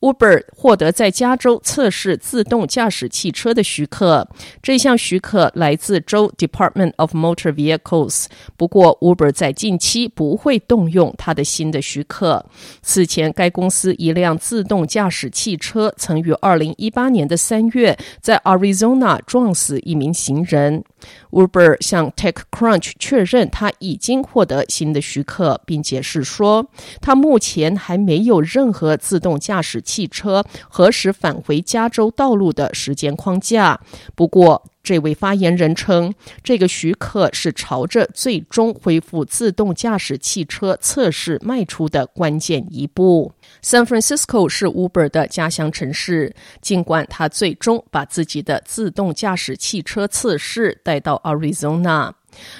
Uber 获得在加州测试自动驾驶汽车的许可，这项许可来自州 Department of Motor Vehicles。不过，Uber 在近期不会动用它的新的许可。此前，该公司一辆自动驾驶汽车曾于二零一八年的三月在 Arizona 撞死一名行人。Uber 向 TechCrunch 确认，他已经获得新的许可，并解释说，他目前还没有任何自动驾驶汽车何时返回加州道路的时间框架。不过，这位发言人称，这个许可是朝着最终恢复自动驾驶汽车测试迈出的关键一步。San Francisco 是 Uber 的家乡城市，尽管他最终把自己的自动驾驶汽车测试带到 Arizona。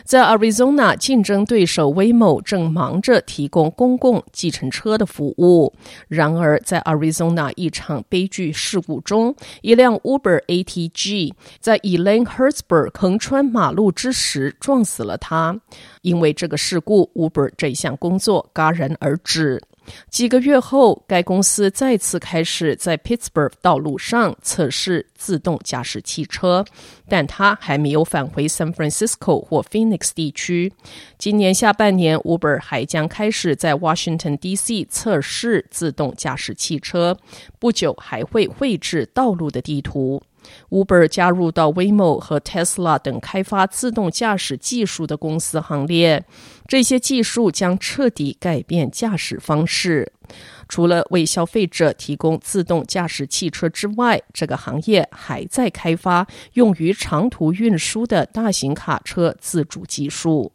在 Arizona，竞争对手 Waymo 正忙着提供公共计程车的服务。然而，在 Arizona 一场悲剧事故中，一辆 Uber ATG 在 Elaine Hertzberg 横穿马路之时撞死了他。因为这个事故，Uber 这项工作戛然而止。几个月后，该公司再次开始在 Pittsburgh 道路上测试自动驾驶汽车，但它还没有返回 San Francisco 或 Phoenix 地区。今年下半年，Uber 还将开始在 Washington D.C. 测试自动驾驶汽车，不久还会绘制道路的地图。Uber 加入到 Waymo 和 Tesla 等开发自动驾驶技术的公司行列，这些技术将彻底改变驾驶方式。除了为消费者提供自动驾驶汽车之外，这个行业还在开发用于长途运输的大型卡车自主技术。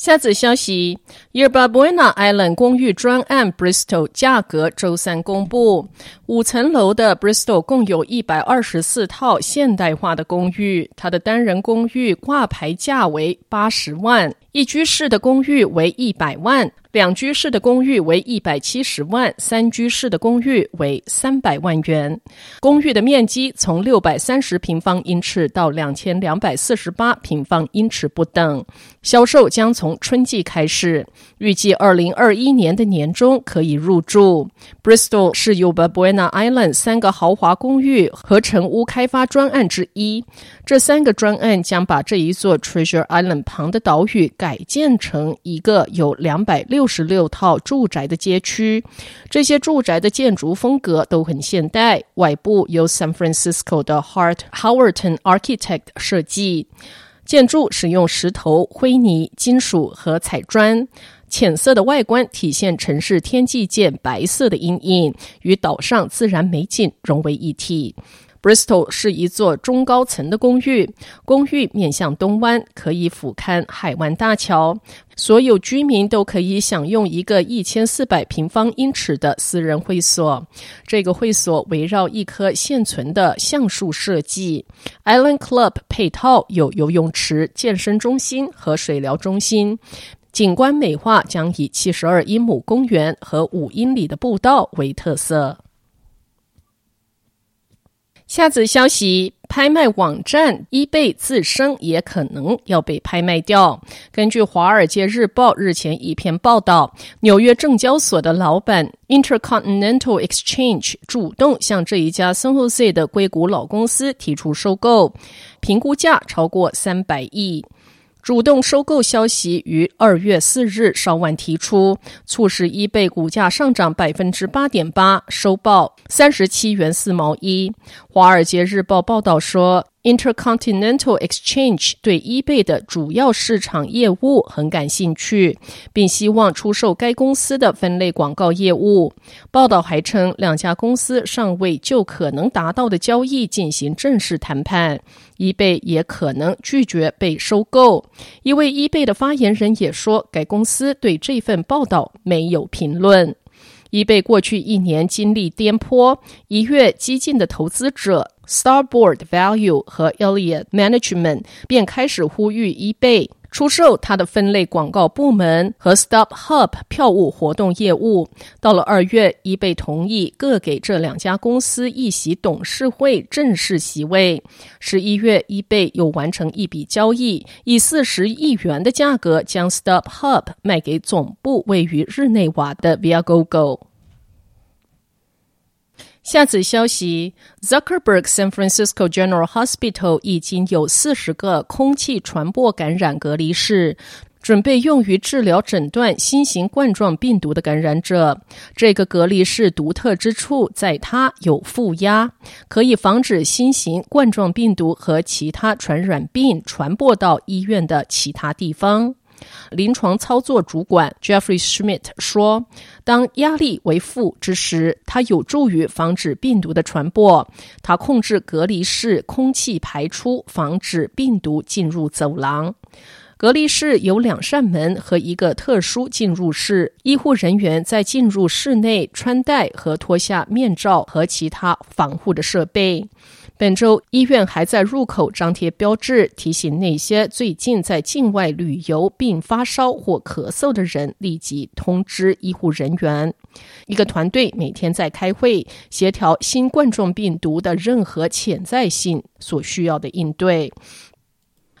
下则消息：Yerba Buena Island 公寓专案 Bristol 价格周三公布。五层楼的 Bristol 共有一百二十四套现代化的公寓，它的单人公寓挂牌价为八十万，一居室的公寓为一百万。两居室的公寓为一百七十万，三居室的公寓为三百万元。公寓的面积从六百三十平方英尺到两千两百四十八平方英尺不等。销售将从春季开始，预计二零二一年的年中可以入住。Bristol 是 Uba Buena Island 三个豪华公寓合成屋开发专案之一。这三个专案将把这一座 Treasure Island 旁的岛屿改建成一个有两百六。十六套住宅的街区，这些住宅的建筑风格都很现代，外部由 San Francisco 的 Hart Howerton Architect 设计。建筑使用石头、灰泥、金属和彩砖，浅色的外观体现城市天际线白色的阴影，与岛上自然美景融为一体。Bristol 是一座中高层的公寓，公寓面向东湾，可以俯瞰海湾大桥。所有居民都可以享用一个一千四百平方英尺的私人会所。这个会所围绕一棵现存的橡树设计。Island Club 配套有游泳池、健身中心和水疗中心。景观美化将以七十二英亩公园和五英里的步道为特色。下则消息：拍卖网站 eBay 自身也可能要被拍卖掉。根据《华尔街日报》日前一篇报道，纽约证交所的老板 Intercontinental Exchange 主动向这一家 s o n h o s e 的硅谷老公司提出收购，评估价超过三百亿。主动收购消息于二月四日稍晚提出，促使 eBay 股价上涨百分之八点八，收报三十七元四毛一。华尔街日报报道说，Intercontinental Exchange 对 eBay 的主要市场业务很感兴趣，并希望出售该公司的分类广告业务。报道还称，两家公司尚未就可能达到的交易进行正式谈判，eBay 也可能拒绝被收购。一位 eBay 的发言人也说，该公司对这份报道没有评论。易贝过去一年经历颠簸，一跃激进的投资者 Starboard Value 和 Elliott Management 便开始呼吁 eBay。出售它的分类广告部门和 StubHub 票务活动业务。到了二月，eBay 同意各给这两家公司一席董事会正式席位。十一月，eBay 又完成一笔交易，以四十亿元的价格将 StubHub 卖给总部位于日内瓦的 Viagogo。下次消息：Zuckerberg San Francisco General Hospital 已经有四十个空气传播感染隔离室，准备用于治疗诊断新型冠状病毒的感染者。这个隔离室独特之处在它有负压，可以防止新型冠状病毒和其他传染病传播到医院的其他地方。临床操作主管 Jeffrey Schmidt 说：“当压力为负之时，它有助于防止病毒的传播。它控制隔离室空气排出，防止病毒进入走廊。隔离室有两扇门和一个特殊进入室。医护人员在进入室内穿戴和脱下面罩和其他防护的设备。”本周，医院还在入口张贴标志，提醒那些最近在境外旅游并发烧或咳嗽的人立即通知医护人员。一个团队每天在开会，协调新冠状病毒的任何潜在性所需要的应对。